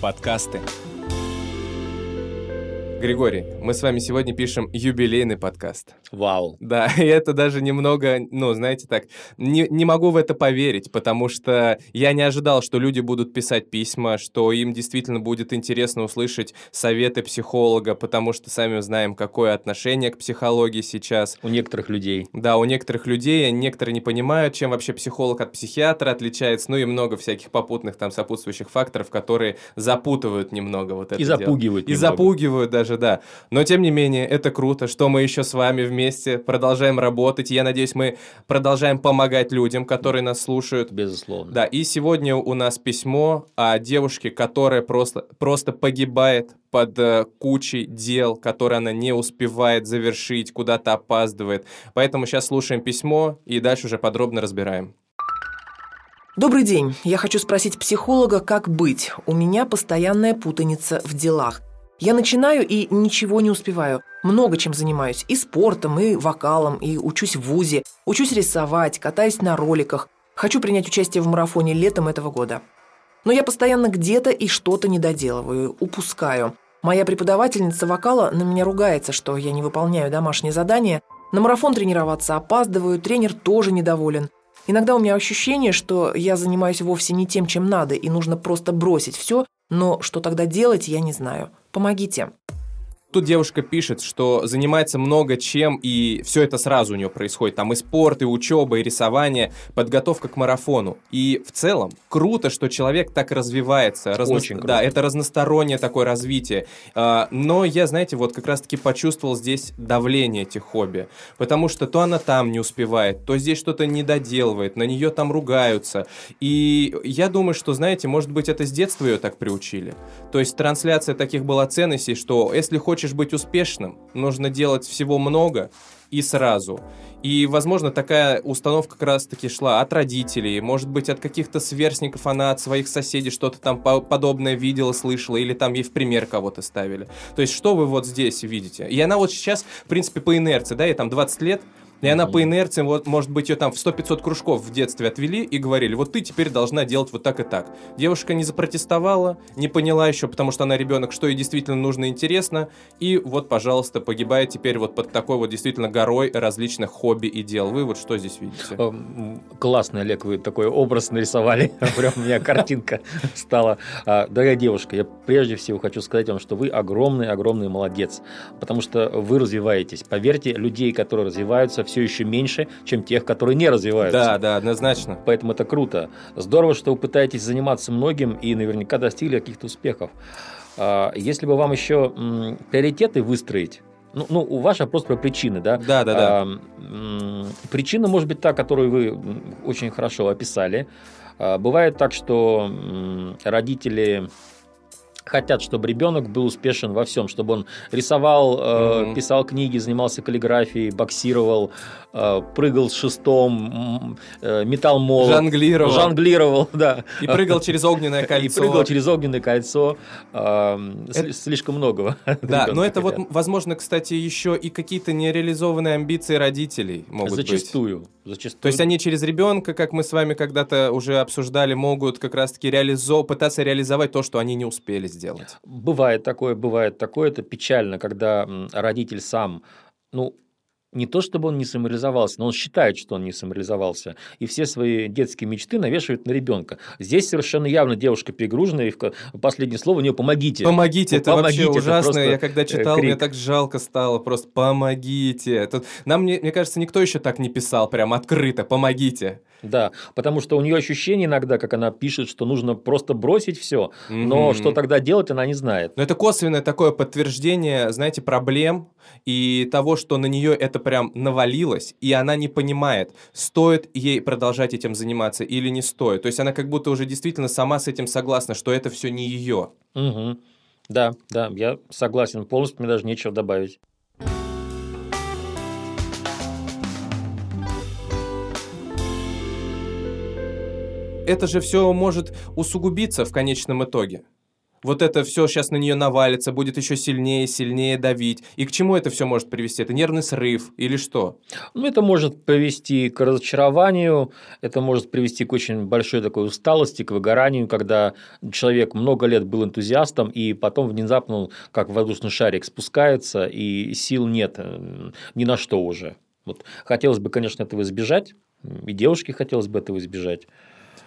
Подкасты. Григорий, мы с вами сегодня пишем юбилейный подкаст. Вау. Да, и это даже немного, ну, знаете так, не, не могу в это поверить, потому что я не ожидал, что люди будут писать письма, что им действительно будет интересно услышать советы психолога, потому что сами знаем, какое отношение к психологии сейчас. У некоторых людей. Да, у некоторых людей, некоторые не понимают, чем вообще психолог от психиатра отличается, ну и много всяких попутных там сопутствующих факторов, которые запутывают немного вот это И дело. запугивают И немного. запугивают даже, да. Но тем не менее, это круто, что мы еще с вами вместе продолжаем работать. Я надеюсь, мы продолжаем помогать людям, которые нас слушают. Безусловно. Да, и сегодня у нас письмо о девушке, которая просто, просто погибает под э, кучей дел, которые она не успевает завершить, куда-то опаздывает. Поэтому сейчас слушаем письмо и дальше уже подробно разбираем. Добрый день. Я хочу спросить психолога, как быть. У меня постоянная путаница в делах. Я начинаю и ничего не успеваю. Много чем занимаюсь. И спортом, и вокалом, и учусь в ВУЗе. Учусь рисовать, катаюсь на роликах. Хочу принять участие в марафоне летом этого года. Но я постоянно где-то и что-то не доделываю, упускаю. Моя преподавательница вокала на меня ругается, что я не выполняю домашние задания. На марафон тренироваться опаздываю, тренер тоже недоволен. Иногда у меня ощущение, что я занимаюсь вовсе не тем, чем надо, и нужно просто бросить все, но что тогда делать, я не знаю. Помогите. Тут девушка пишет, что занимается много чем, и все это сразу у нее происходит. Там и спорт, и учеба, и рисование, подготовка к марафону. И в целом круто, что человек так развивается. Очень круто. Да, это разностороннее такое развитие. А, Но я, знаете, вот как раз-таки почувствовал здесь давление этих хобби. Потому что то она там не успевает, то здесь что-то не доделывает, на нее там ругаются. И я думаю, что, знаете, может быть, это с детства ее так приучили. То есть трансляция таких была ценностей, что если хочешь быть успешным, нужно делать всего много и сразу. И, возможно, такая установка как раз-таки шла от родителей, может быть, от каких-то сверстников, она от своих соседей что-то там по- подобное видела, слышала, или там ей в пример кого-то ставили. То есть, что вы вот здесь видите? И она вот сейчас, в принципе, по инерции, да, ей там 20 лет, и она по инерции, вот, может быть, ее там в 100-500 кружков в детстве отвели и говорили, вот ты теперь должна делать вот так и так. Девушка не запротестовала, не поняла еще, потому что она ребенок, что ей действительно нужно и интересно, и вот, пожалуйста, погибает теперь вот под такой вот действительно горой различных хобби и дел. Вы вот что здесь видите? Эм, Классный, Олег, вы такой образ нарисовали. Прям у меня картинка стала. А, Дорогая девушка, я прежде всего хочу сказать вам, что вы огромный-огромный молодец. Потому что вы развиваетесь. Поверьте, людей, которые развиваются, все еще меньше, чем тех, которые не развиваются. Да, да, однозначно. Поэтому это круто. Здорово, что вы пытаетесь заниматься многим и наверняка достигли каких-то успехов. А, Если бы вам еще м, приоритеты выстроить, ну, ну, у вас вопрос про причины, да? Да, да, да. А, Причина может быть та, которую вы очень хорошо описали. А, Бывает так, что м, родители хотят, чтобы ребенок был успешен во всем, чтобы он рисовал, э, Мгм. писал книги, занимался каллиграфией, боксировал, э, прыгал с шестом, э, метал молот, Жонглировал. жонглировал, да. И прыгал через огненное кольцо. И прыгал через огненное кольцо. эм, сли- Слишком многого. Да, но это вот, хотят. возможно, кстати, еще и какие-то нереализованные амбиции родителей могут быть. Зачастую. Зачастую. То есть они через ребенка, как мы с вами когда-то уже обсуждали, могут как раз-таки реализо... пытаться реализовать то, что они не успели сделать. Бывает такое, бывает такое. Это печально, когда родитель сам, ну, не то чтобы он не самореализовался, но он считает, что он не самореализовался. И все свои детские мечты навешивает на ребенка. Здесь совершенно явно девушка перегружена, и последнее слово у нее «помогите». Помогите, Ну, это вообще помогите, это ужасно. Я когда э, читал, мне крик. так жалко стало. Просто помогите. Тут, нам, мне, мне кажется, никто еще так не писал, прям открыто. Помогите. Да, потому что у нее ощущение иногда, как она пишет, что нужно просто бросить все, но Мгм. что тогда делать, она не знает. Но это косвенное такое подтверждение, знаете, проблем и того, что на нее это прям навалилось, и она не понимает, стоит ей продолжать этим заниматься или не стоит. То есть она как будто уже действительно сама с этим согласна, что это все не ее. Угу. Да, да, я согласен полностью, мне даже нечего добавить. Это же все может усугубиться в конечном итоге вот это все сейчас на нее навалится, будет еще сильнее, сильнее давить. И к чему это все может привести? Это нервный срыв или что? Ну, это может привести к разочарованию, это может привести к очень большой такой усталости, к выгоранию, когда человек много лет был энтузиастом, и потом внезапно, как воздушный шарик, спускается, и сил нет э, ни на что уже. Вот. Хотелось бы, конечно, этого избежать, и девушке хотелось бы этого избежать.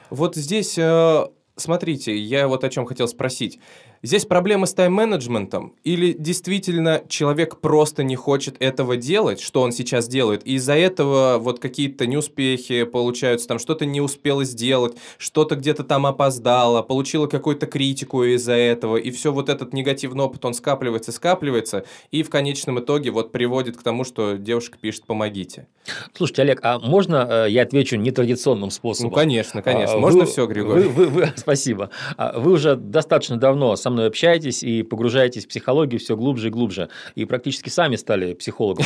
Вот здесь э, Смотрите, я вот о чем хотел спросить. Здесь проблема с тайм-менеджментом? Или действительно человек просто не хочет этого делать, что он сейчас делает, и из-за этого вот какие-то неуспехи получаются, там что-то не успело сделать, что-то где-то там опоздало, получила какую-то критику из-за этого, и все вот этот негативный опыт, он скапливается, скапливается, и в конечном итоге вот приводит к тому, что девушка пишет «помогите». Слушайте, Олег, а можно э, я отвечу нетрадиционным способом? Ну, конечно, конечно. А, можно вы, все, Григорий? Вы, вы, вы, спасибо. А, вы уже достаточно давно со мной общаетесь и погружаетесь в психологию все глубже и глубже. И практически сами стали психологом.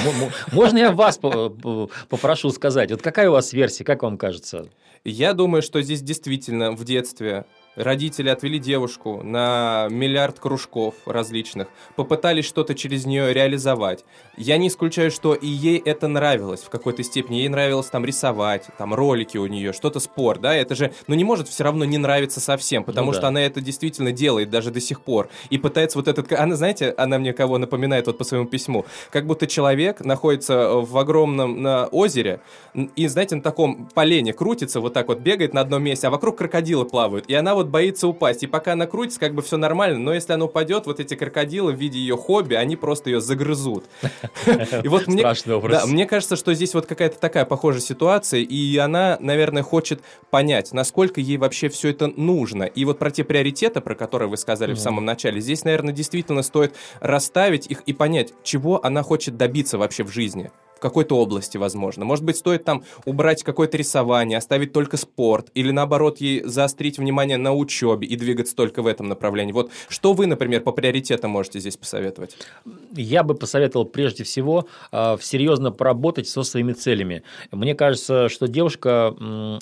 Можно я вас попрошу сказать, вот какая у вас версия, как вам кажется? Я думаю, что здесь действительно в детстве Родители отвели девушку на миллиард кружков различных, попытались что-то через нее реализовать. Я не исключаю, что и ей это нравилось в какой-то степени. Ей нравилось там рисовать, там ролики у нее, что-то спор, да, это же, ну не может все равно не нравиться совсем, потому ну, да. что она это действительно делает даже до сих пор. И пытается вот этот... Она, знаете, она мне кого напоминает вот по своему письму? Как будто человек находится в огромном на озере, и, знаете, на таком полене крутится, вот так вот бегает на одном месте, а вокруг крокодилы плавают. И она вот вот боится упасть. И пока она крутится, как бы все нормально, но если она упадет, вот эти крокодилы в виде ее хобби, они просто ее загрызут. И вот мне, да, мне кажется, что здесь вот какая-то такая похожая ситуация, и она, наверное, хочет понять, насколько ей вообще все это нужно. И вот про те приоритеты, про которые вы сказали в самом начале, здесь, наверное, действительно стоит расставить их и понять, чего она хочет добиться вообще в жизни в какой-то области, возможно. Может быть, стоит там убрать какое-то рисование, оставить только спорт, или наоборот, ей заострить внимание на учебе и двигаться только в этом направлении. Вот что вы, например, по приоритетам можете здесь посоветовать? Я бы посоветовал прежде всего э, серьезно поработать со своими целями. Мне кажется, что девушка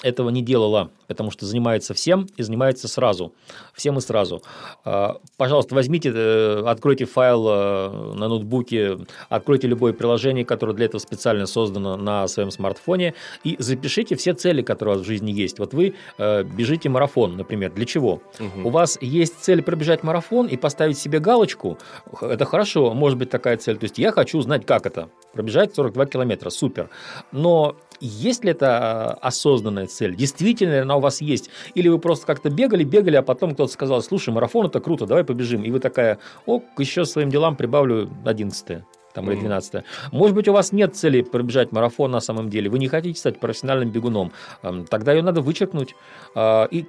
этого не делала, потому что занимается всем и занимается сразу. Всем и сразу. Э, пожалуйста, возьмите, э, откройте файл э, на ноутбуке, откройте любое приложение, которое для этого специально создано на своем смартфоне, и запишите все цели, которые у вас в жизни есть. Вот вы э, бежите марафон, например. Для чего? Угу. У вас есть цель пробежать марафон и поставить себе галочку. Это хорошо, может быть такая цель. То есть я хочу знать, как это. Пробежать 42 километра, супер. Но есть ли это э, осознанная цель? Действительно ли она у вас есть? Или вы просто как-то бегали, бегали, а потом кто-то сказал, слушай, марафон это круто, давай побежим. И вы такая, о, еще своим делам прибавлю 11 там, или 12 Может быть, у вас нет цели пробежать марафон на самом деле, вы не хотите стать профессиональным бегуном, эм, тогда ее надо вычеркнуть. А, и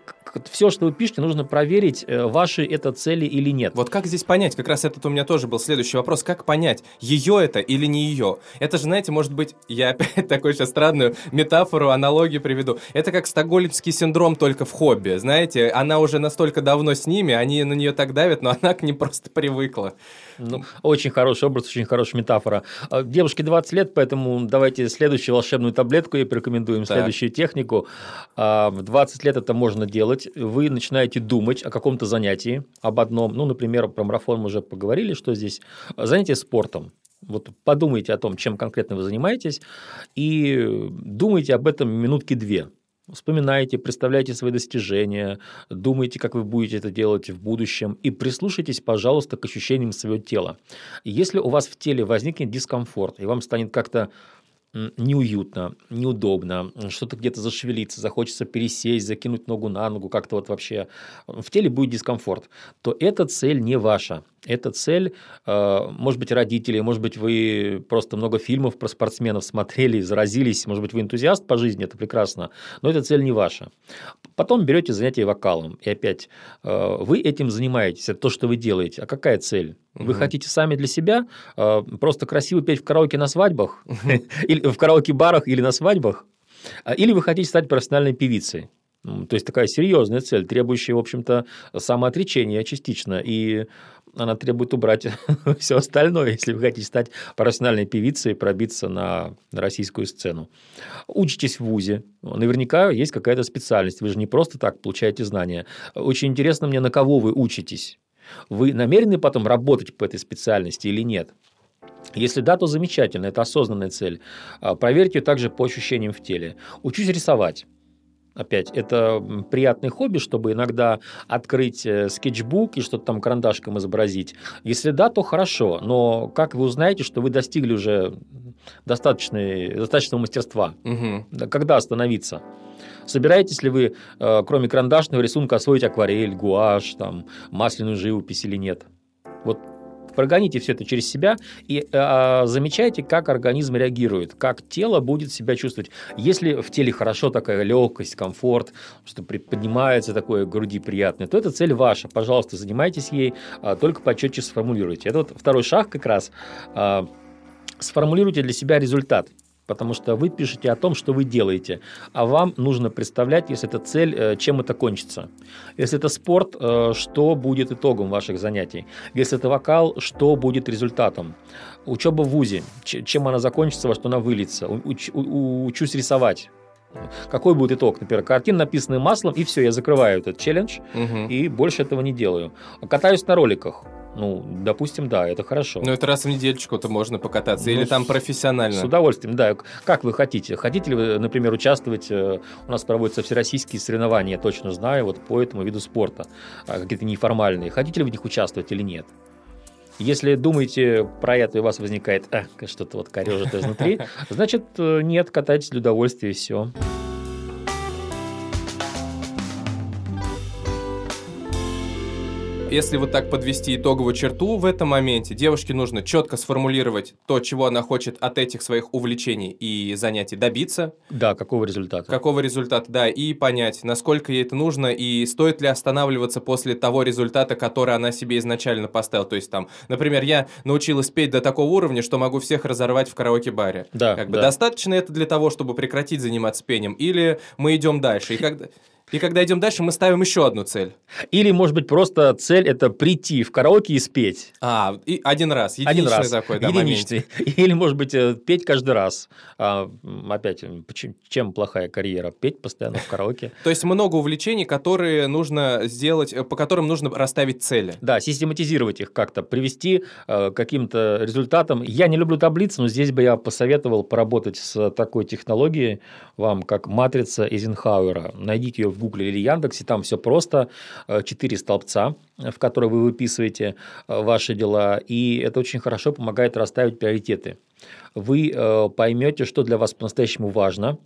все, что вы пишете, нужно проверить, э, ваши это цели или нет. Вот как здесь понять? Как раз этот у меня тоже был следующий вопрос. Как понять, ее это или не ее? Это же, знаете, может быть, я опять такую сейчас странную метафору, аналогию приведу. Это как стокгольмский синдром только в хобби. Знаете, она уже настолько давно с ними, они на нее так давят, но она к ним просто привыкла. Ну, очень хороший образ, очень хорошая метафора. А, девушке 20 лет, поэтому давайте следующую волшебную таблетку ей порекомендуем, так. следующую технику. А, в 20 лет это можно делать. Вы начинаете думать о каком-то занятии, об одном. Ну, например, про марафон мы уже поговорили, что здесь. Занятие спортом. Вот подумайте о том, чем конкретно вы занимаетесь, и думайте об этом минутки две. Вспоминайте, представляйте свои достижения, думайте, как вы будете это делать в будущем и прислушайтесь, пожалуйста, к ощущениям своего тела. Если у вас в теле возникнет дискомфорт, и вам станет как-то неуютно, неудобно, что-то где-то зашевелиться, захочется пересесть, закинуть ногу на ногу, как-то вот вообще в теле будет дискомфорт, то эта цель не ваша. Эта цель, э, может быть, родители, может быть, вы просто много фильмов про спортсменов смотрели, заразились, может быть, вы энтузиаст по жизни, это прекрасно, но эта цель не ваша. Потом берете занятие вокалом, и опять э, вы этим занимаетесь, это то, что вы делаете. А какая цель? Вы угу. хотите сами для себя э, просто красиво петь в караоке на свадьбах, или в караоке-барах или на свадьбах? А, или вы хотите стать профессиональной певицей? То есть такая серьезная цель, требующая, в общем-то, самоотречения частично. И она требует убрать все остальное, если вы хотите стать профессиональной певицей и пробиться на российскую сцену. Учитесь в ВУЗе. Наверняка есть какая-то специальность. Вы же не просто так получаете знания. Очень интересно мне, на кого вы учитесь. Вы намерены потом работать по этой специальности или нет? Если да, то замечательно, это осознанная цель. А, проверьте также по ощущениям в теле. Учусь рисовать. Опять, это приятный хобби, чтобы иногда открыть э, скетчбук и что-то там карандашком изобразить. Если да, то хорошо, но как вы узнаете, что вы достигли уже достаточного мастерства? Угу. Когда остановиться? Собираетесь ли вы, э, кроме карандашного рисунка, освоить акварель, гуашь, там, масляную живопись или нет? Вот Прогоните все это через себя и э, замечайте, как организм реагирует, как тело будет себя чувствовать. Если в теле хорошо такая легкость, комфорт, что поднимается такое груди приятное, то это цель ваша. Пожалуйста, занимайтесь ей, э, только почетче сформулируйте. Это вот второй шаг как раз. Э, сформулируйте для себя результат потому что вы пишете о том, что вы делаете, а вам нужно представлять, если это цель, э, чем это кончится. Если это спорт, э, что будет итогом ваших занятий. Если это вокал, что будет результатом. Учеба в ВУЗе, чем она закончится, во что она выльется. Уч, учусь рисовать. Какой будет итог? Например, картина написанная маслом, и все, я закрываю этот челлендж, угу. и больше этого не делаю. Катаюсь на роликах. Ну, допустим, да, это хорошо. Ну, это раз в недельку-то можно покататься, ну, или там профессионально? С удовольствием, да. Как вы хотите? Хотите ли вы, например, участвовать? Э, у нас проводятся всероссийские соревнования, я точно знаю, вот по этому виду спорта, а, какие-то неформальные. Хотите ли вы в них участвовать или нет? Если думаете про это, и у вас возникает а, что-то вот корежит изнутри, значит, э, нет, катайтесь для удовольствия, и все. Если вот так подвести итоговую черту в этом моменте, девушке нужно четко сформулировать то, чего она хочет от этих своих увлечений и занятий добиться. Да, какого результата. Какого результата, да, и понять, насколько ей это нужно, и стоит ли останавливаться после того результата, который она себе изначально поставила. То есть там, например, я научилась петь до такого уровня, что могу всех разорвать в караоке-баре. Да, как да. бы достаточно это для того, чтобы прекратить заниматься пением, или мы идем дальше. И когда... И когда идем дальше, мы ставим еще одну цель. Или, может быть, просто цель – это прийти в караоке и спеть. А, и один раз, единичный один раз. такой, да, единичный. Момент. Или, может быть, э, петь каждый раз. А, опять, чем плохая карьера? Петь постоянно в караоке. То есть, много увлечений, которые нужно сделать, э, по которым нужно расставить цели. Да, систематизировать их как-то, привести э, к каким-то результатам. Я не люблю таблицы, но здесь бы я посоветовал поработать с такой технологией вам, как матрица Эйзенхауэра. Найдите ее в Гугле или Яндексе, там все просто, э, четыре столбца, в которые вы выписываете э, ваши дела, и это очень хорошо помогает расставить приоритеты. Вы э, поймете, что для вас по-настоящему важно,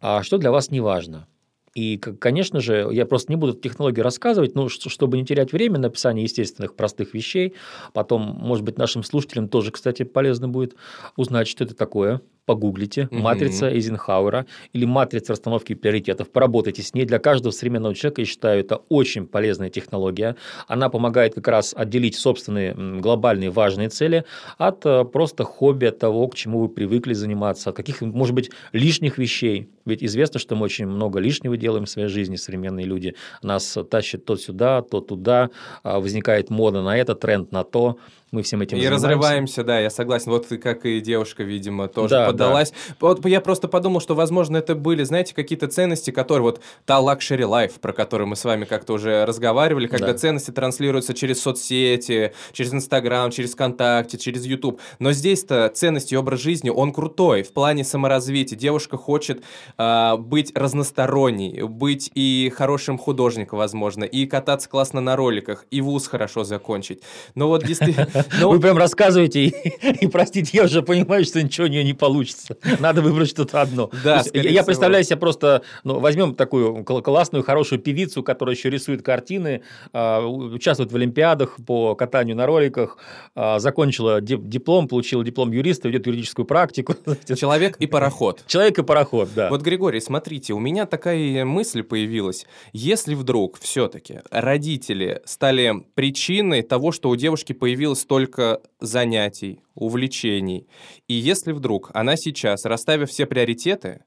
а что для вас не важно. И, конечно же, я просто не буду технологии рассказывать, но чтобы не терять время на написание естественных простых вещей, потом, может быть, нашим слушателям тоже, кстати, полезно будет узнать, что это такое, погуглите, угу. матрица Эйзенхауэра или матрица расстановки приоритетов, поработайте с ней. Для каждого современного человека, я считаю, это очень полезная технология. Она помогает как раз отделить собственные глобальные важные цели от э, просто хобби, от того, к чему вы привыкли заниматься, от каких, может быть, лишних вещей. Ведь известно, что мы очень много лишнего делаем в своей жизни, современные люди. Нас тащат то сюда, то туда, а возникает мода на это, тренд на то мы всем этим и занимаемся. разрываемся, да, я согласен. Вот как и девушка, видимо, тоже да, поддалась. Да. Вот я просто подумал, что, возможно, это были, знаете, какие-то ценности, которые вот та luxury life, про которую мы с вами как-то уже разговаривали, когда да. ценности транслируются через соцсети, через Инстаграм, через ВКонтакте, через YouTube. Но здесь-то ценности и образ жизни, он крутой в плане саморазвития. Девушка хочет э, быть разносторонней, быть и хорошим художником, возможно, и кататься классно на роликах, и вуз хорошо закончить. Но вот действительно Ну, Вы прям рассказываете, и, и, простите, я уже понимаю, что ничего у нее не получится. Надо выбрать что-то одно. Да, я, я представляю себе просто, ну, возьмем такую классную, хорошую певицу, которая еще рисует картины, э, участвует в олимпиадах по катанию на роликах, э, закончила диплом, получила диплом юриста, ведет юридическую практику. Человек и пароход. Человек и пароход, да. Вот, Григорий, смотрите, у меня такая мысль появилась. Если вдруг все-таки родители стали причиной того, что у девушки появилось столько занятий, увлечений, и если вдруг она сейчас, расставив все приоритеты,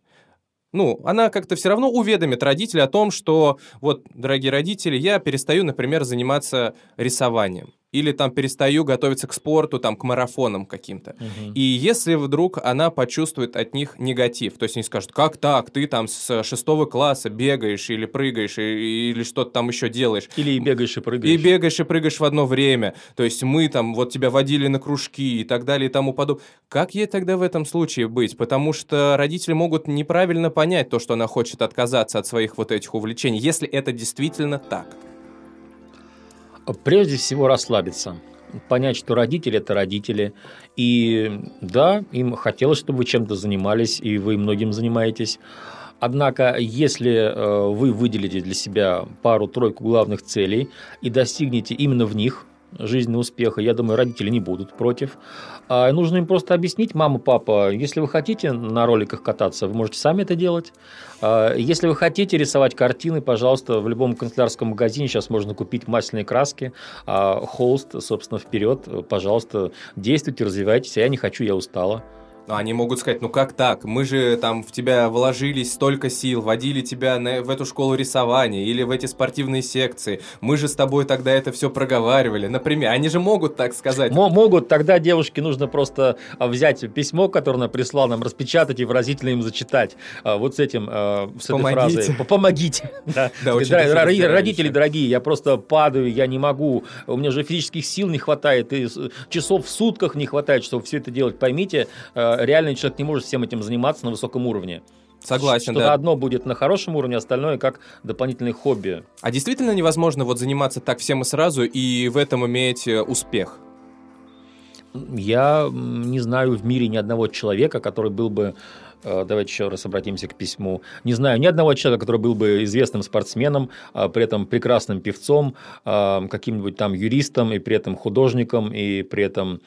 ну, она как-то все равно уведомит родителей о том, что вот, дорогие родители, я перестаю, например, заниматься рисованием или там перестаю готовиться к спорту, там, к марафонам каким-то. Угу. И если вдруг она почувствует от них негатив, то есть они скажут, как так, ты там с шестого класса бегаешь или прыгаешь, и, или что-то там еще делаешь. Или и бегаешь, и прыгаешь. И бегаешь, и прыгаешь в одно время. То есть мы там, вот тебя водили на кружки и так далее и тому подобное. Как ей тогда в этом случае быть? Потому что родители могут неправильно понять то, что она хочет отказаться от своих вот этих увлечений, если это действительно так. Прежде всего расслабиться, понять, что родители – это родители. И да, им хотелось, чтобы вы чем-то занимались, и вы многим занимаетесь. Однако, если э, вы выделите для себя пару-тройку главных целей и достигнете именно в них жизненного успеха, я думаю, родители не будут против. А нужно им просто объяснить, мама, папа, если вы хотите на роликах кататься, вы можете сами это делать. А если вы хотите рисовать картины, пожалуйста, в любом канцелярском магазине сейчас можно купить масляные краски, а холст, собственно, вперед, пожалуйста, действуйте, развивайтесь, а я не хочу, я устала. Они могут сказать, ну как так? Мы же там в тебя вложились столько сил, водили тебя на, в эту школу рисования или в эти спортивные секции. Мы же с тобой тогда это все проговаривали. Например, они же могут так сказать. М- могут. Тогда девушке нужно просто а, взять письмо, которое она прислала нам, распечатать и выразительно им зачитать. А, вот с этим, а, с этой Помогите. фразой. Помогите. Родители дорогие, я просто падаю, я не могу. У меня же физических сил не хватает, и часов в сутках не хватает, чтобы все это делать. Поймите, реальный человек не может всем этим заниматься на высоком уровне. Согласен, Что-то да. одно будет на хорошем уровне, остальное как дополнительное хобби. А действительно невозможно вот заниматься так всем и сразу и в этом иметь э, успех? Я не знаю в мире ни одного человека, который был бы э, Давайте еще раз обратимся к письму. Не знаю ни одного человека, который был бы известным спортсменом, а при этом прекрасным певцом, а, каким-нибудь там юристом, и при этом художником, и при этом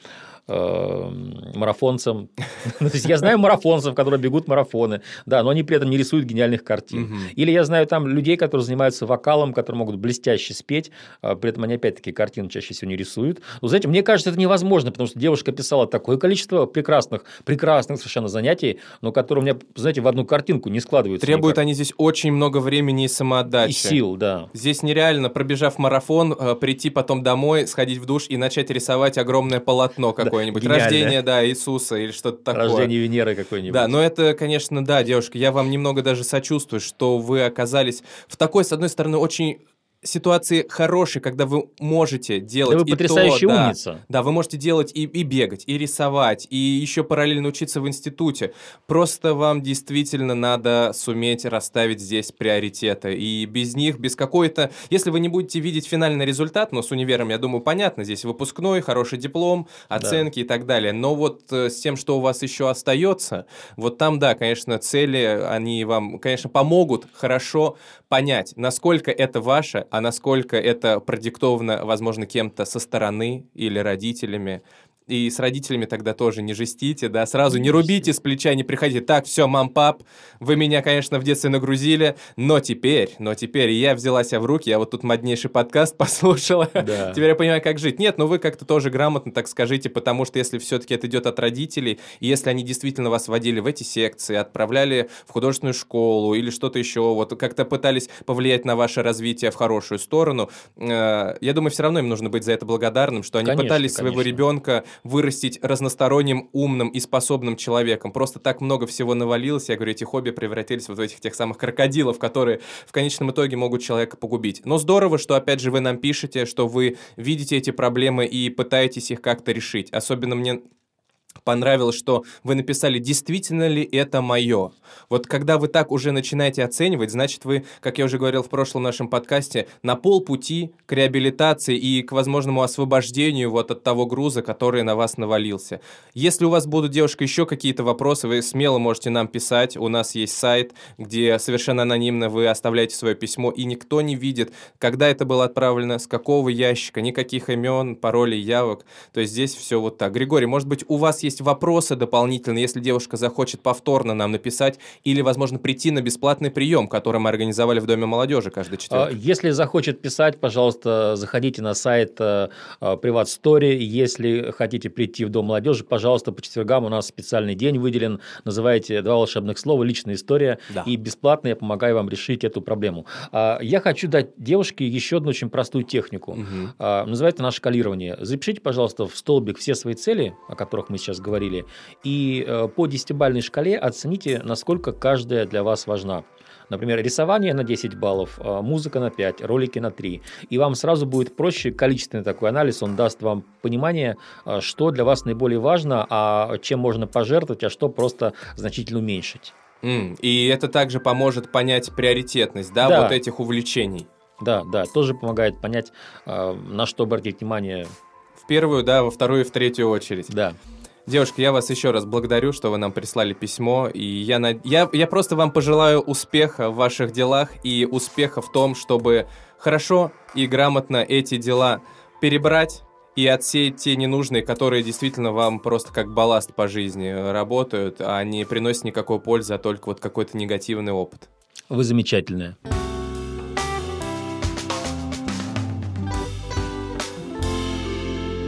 марафонцам. То есть я знаю марафонцев, которые бегут марафоны, да, но они при этом не рисуют гениальных картин. Или я знаю там людей, которые занимаются вокалом, которые могут блестяще спеть, а при этом они опять-таки картины чаще всего не рисуют. Но знаете, мне кажется, это невозможно, потому что девушка писала такое количество прекрасных, прекрасных совершенно занятий, но которые у меня, знаете, в одну картинку не складываются. Требуют никак. они здесь очень много времени и самоотдачи. И сил, да. Здесь нереально, пробежав марафон, э, прийти потом домой, сходить в душ и начать рисовать огромное полотно какое какое-нибудь. Гениально. Рождение, да, Иисуса или что-то такое. Рождение Венеры какой-нибудь. Да, но это, конечно, да, девушка, я вам немного даже сочувствую, что вы оказались в такой, с одной стороны, очень ситуации хорошие, когда вы можете делать да вы и потрясающая то, умница. Да, да, вы можете делать и, и бегать, и рисовать, и еще параллельно учиться в институте. Просто вам действительно надо суметь расставить здесь приоритеты. И без них, без какой-то... Если вы не будете видеть финальный результат, но с универом, я думаю, понятно, здесь выпускной, хороший диплом, оценки да. и так далее. Но вот э, с тем, что у вас еще остается, вот там, да, конечно, цели, они вам, конечно, помогут хорошо понять, насколько это ваше, а насколько это продиктовано, возможно, кем-то со стороны или родителями и с родителями тогда тоже не жестите, да, сразу не рубите с плеча, не приходите, так, все, мам, пап, вы меня, конечно, в детстве нагрузили, но теперь, но теперь я взяла себя в руки, я вот тут моднейший подкаст послушала, да. теперь я понимаю, как жить. Нет, ну вы как-то тоже грамотно так скажите, потому что если все-таки это идет от родителей, и если они действительно вас водили в эти секции, отправляли в художественную школу или что-то еще, вот как-то пытались повлиять на ваше развитие в хорошую сторону, э, я думаю, все равно им нужно быть за это благодарным, что они конечно, пытались своего конечно. ребенка вырастить разносторонним, умным и способным человеком. Просто так много всего навалилось, я говорю, эти хобби превратились вот в этих тех самых крокодилов, которые в конечном итоге могут человека погубить. Но здорово, что опять же вы нам пишете, что вы видите эти проблемы и пытаетесь их как-то решить. Особенно мне понравилось, что вы написали, действительно ли это мое. Вот когда вы так уже начинаете оценивать, значит вы, как я уже говорил в прошлом нашем подкасте, на полпути к реабилитации и к возможному освобождению вот от того груза, который на вас навалился. Если у вас будут, девушка, еще какие-то вопросы, вы смело можете нам писать. У нас есть сайт, где совершенно анонимно вы оставляете свое письмо, и никто не видит, когда это было отправлено, с какого ящика, никаких имен, паролей, явок. То есть здесь все вот так. Григорий, может быть, у вас есть вопросы дополнительные, если девушка захочет повторно нам написать, или, возможно, прийти на бесплатный прием, который мы организовали в Доме молодежи каждый четверг. А, если захочет писать, пожалуйста, заходите на сайт э, Приват Story. Если хотите прийти в Дом молодежи, пожалуйста, по четвергам у нас специальный день выделен. Называйте два волшебных слова «Личная история». Да. И бесплатно я помогаю вам решить эту проблему. А, я хочу дать девушке еще одну очень простую технику. Угу. Называется она шкалирование. Запишите, пожалуйста, в столбик все свои цели, о которых мы сейчас говорили, и э, по десятибальной шкале оцените, насколько каждая для вас важна. Например, рисование на 10 баллов, а, музыка на 5, ролики на 3. И вам сразу будет проще количественный такой анализ, он даст вам понимание, а, что для вас наиболее важно, а чем можно пожертвовать, а что просто значительно уменьшить. Mm, и это также поможет понять приоритетность, да, да. вот этих увлечений. Да, да, тоже помогает понять, на что обратить внимание. В первую, да, во вторую и в третью очередь. Да. Девушка, я вас еще раз благодарю, что вы нам прислали письмо. И я, на... я, я просто вам пожелаю успеха в ваших делах и успеха в том, чтобы хорошо и грамотно эти дела перебрать и отсеять те ненужные, которые действительно вам просто как балласт по жизни работают, а не приносят никакой пользы, а только вот какой-то негативный опыт. Вы замечательная.